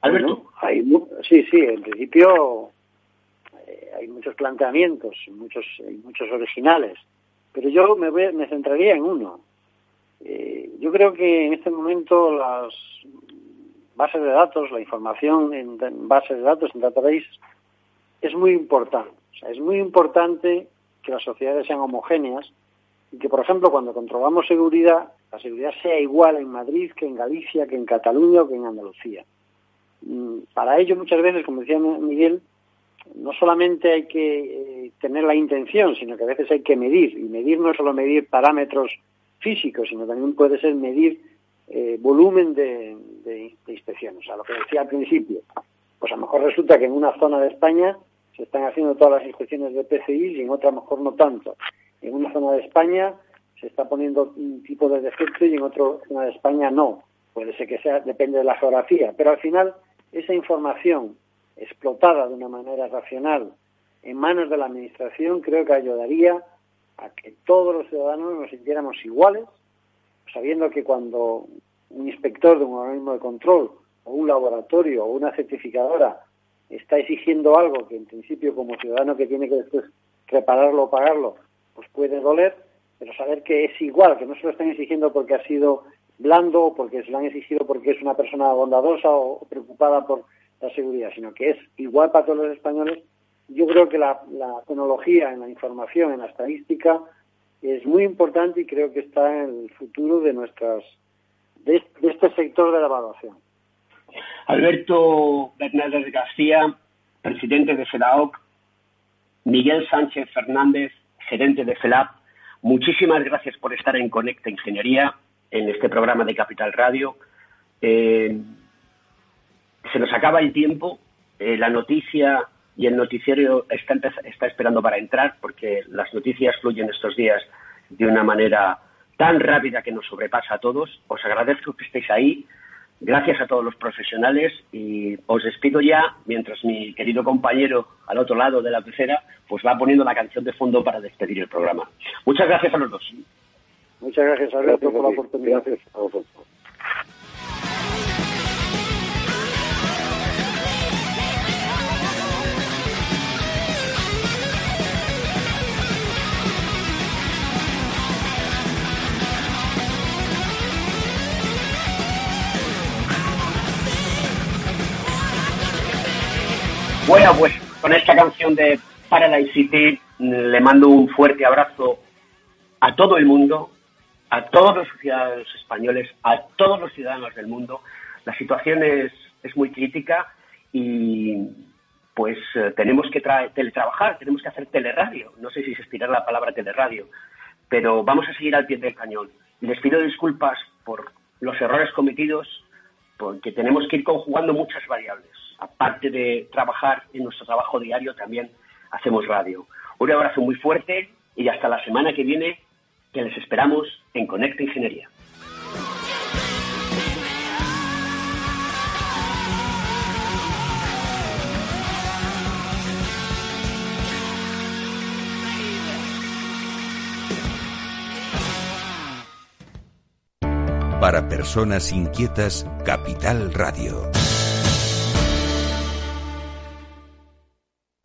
Alberto. hay, sí, sí, en principio eh, hay muchos planteamientos, muchos, muchos originales, pero yo me, me centraría en uno. Eh, yo creo que en este momento las bases de datos, la información en, bases de datos, en database, es muy importante. O sea, es muy importante que las sociedades sean homogéneas y que, por ejemplo, cuando controlamos seguridad, la seguridad sea igual en Madrid que en Galicia, que en Cataluña o que en Andalucía. Mm, para ello, muchas veces, como decía Miguel, no solamente hay que eh, tener la intención, sino que a veces hay que medir. Y medir no es solo medir parámetros físico, sino también puede ser medir eh, volumen de, inspecciones. O sea, lo que decía al principio, pues a lo mejor resulta que en una zona de España se están haciendo todas las inspecciones de PCI y en otra a lo mejor no tanto. En una zona de España se está poniendo un tipo de defecto y en otra zona de España no. Puede ser que sea, depende de la geografía, pero al final esa información explotada de una manera racional en manos de la Administración creo que ayudaría a que todos los ciudadanos nos sintiéramos iguales, sabiendo que cuando un inspector de un organismo de control o un laboratorio o una certificadora está exigiendo algo que en principio como ciudadano que tiene que después repararlo o pagarlo, pues puede doler, pero saber que es igual, que no se lo están exigiendo porque ha sido blando o porque se lo han exigido porque es una persona bondadosa o preocupada por la seguridad, sino que es igual para todos los españoles yo creo que la, tecnología en la información, en la estadística, es muy importante y creo que está en el futuro de nuestras de, este sector de la evaluación. Alberto Bernardes García, presidente de FEDAOC, Miguel Sánchez Fernández, gerente de FELAP, muchísimas gracias por estar en Conecta Ingeniería, en este programa de Capital Radio. Eh, se nos acaba el tiempo. Eh, la noticia y el noticiero está, está esperando para entrar porque las noticias fluyen estos días de una manera tan rápida que nos sobrepasa a todos. Os agradezco que estéis ahí. Gracias a todos los profesionales y os despido ya mientras mi querido compañero al otro lado de la pecera pues va poniendo la canción de fondo para despedir el programa. Muchas gracias a los dos. Muchas gracias, Alberto, por la oportunidad. Gracias a Bueno, pues con esta canción de Paradise City le mando un fuerte abrazo a todo el mundo, a todos los ciudadanos españoles, a todos los ciudadanos del mundo. La situación es, muy crítica y pues eh, tenemos que teletrabajar, tenemos que hacer teleradio. No sé si se estirar la palabra teleradio, pero vamos a seguir al pie del cañón. Les pido disculpas por los errores cometidos, porque tenemos que ir conjugando muchas variables aparte de trabajar en nuestro trabajo diario, también hacemos radio. Un abrazo muy fuerte y hasta la semana que viene, que les esperamos en Conecta Ingeniería. Para personas inquietas, Capital Radio.